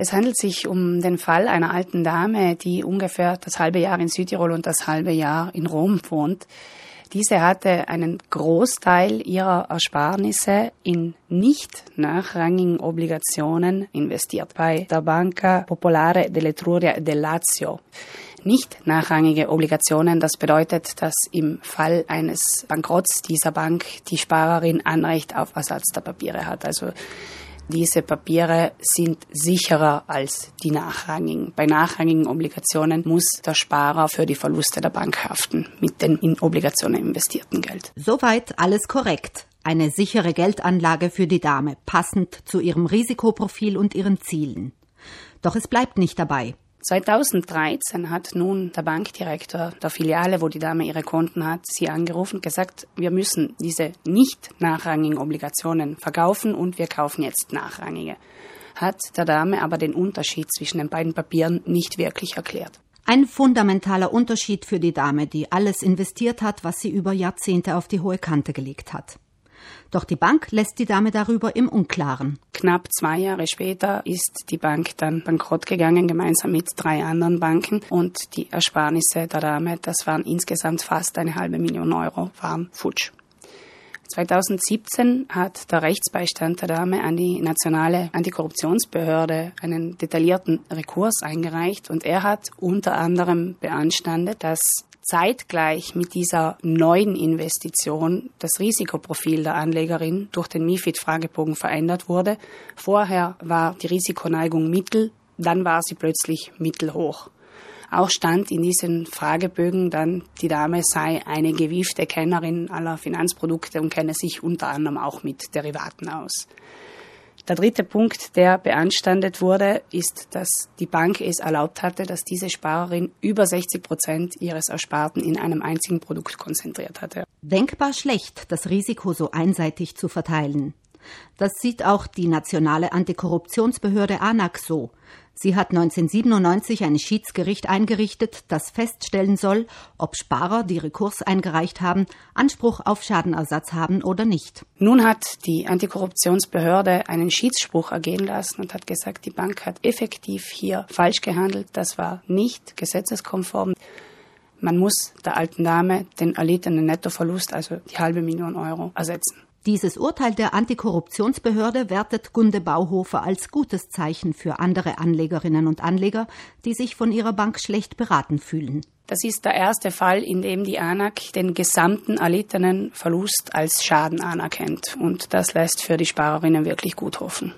Es handelt sich um den Fall einer alten Dame, die ungefähr das halbe Jahr in Südtirol und das halbe Jahr in Rom wohnt. Diese hatte einen Großteil ihrer Ersparnisse in nicht nachrangigen Obligationen investiert bei der Banca Popolare dell'Etruria del Lazio. Nicht nachrangige Obligationen, das bedeutet, dass im Fall eines Bankrotts dieser Bank die Sparerin Anrecht auf Ersatz der Papiere hat. Also diese Papiere sind sicherer als die nachrangigen. Bei nachrangigen Obligationen muss der Sparer für die Verluste der Bank haften mit dem in Obligationen investierten Geld. Soweit alles korrekt. Eine sichere Geldanlage für die Dame, passend zu ihrem Risikoprofil und ihren Zielen. Doch es bleibt nicht dabei. 2013 hat nun der Bankdirektor der Filiale, wo die Dame ihre Konten hat, sie angerufen und gesagt, wir müssen diese nicht nachrangigen Obligationen verkaufen und wir kaufen jetzt nachrangige. Hat der Dame aber den Unterschied zwischen den beiden Papieren nicht wirklich erklärt. Ein fundamentaler Unterschied für die Dame, die alles investiert hat, was sie über Jahrzehnte auf die hohe Kante gelegt hat. Doch die Bank lässt die Dame darüber im Unklaren. Knapp zwei Jahre später ist die Bank dann bankrott gegangen, gemeinsam mit drei anderen Banken. Und die Ersparnisse der Dame, das waren insgesamt fast eine halbe Million Euro, waren futsch. 2017 hat der Rechtsbeistand der Dame an die nationale Antikorruptionsbehörde einen detaillierten Rekurs eingereicht und er hat unter anderem beanstandet, dass zeitgleich mit dieser neuen Investition das Risikoprofil der Anlegerin durch den MIFID-Fragebogen verändert wurde. Vorher war die Risikoneigung mittel, dann war sie plötzlich mittelhoch. Auch stand in diesen Fragebögen dann, die Dame sei eine gewiefte Kennerin aller Finanzprodukte und kenne sich unter anderem auch mit Derivaten aus. Der dritte Punkt, der beanstandet wurde, ist, dass die Bank es erlaubt hatte, dass diese Sparerin über 60 Prozent ihres Ersparten in einem einzigen Produkt konzentriert hatte. Denkbar schlecht, das Risiko so einseitig zu verteilen. Das sieht auch die nationale Antikorruptionsbehörde ANAC so. Sie hat 1997 ein Schiedsgericht eingerichtet, das feststellen soll, ob Sparer, die Rekurs eingereicht haben, Anspruch auf Schadenersatz haben oder nicht. Nun hat die Antikorruptionsbehörde einen Schiedsspruch ergehen lassen und hat gesagt, die Bank hat effektiv hier falsch gehandelt. Das war nicht gesetzeskonform. Man muss der alten Dame den erlittenen Nettoverlust, also die halbe Million Euro, ersetzen. Dieses Urteil der Antikorruptionsbehörde wertet Gunde Bauhofer als gutes Zeichen für andere Anlegerinnen und Anleger, die sich von ihrer Bank schlecht beraten fühlen. Das ist der erste Fall, in dem die ANAC den gesamten erlittenen Verlust als Schaden anerkennt. Und das lässt für die Sparerinnen wirklich gut hoffen.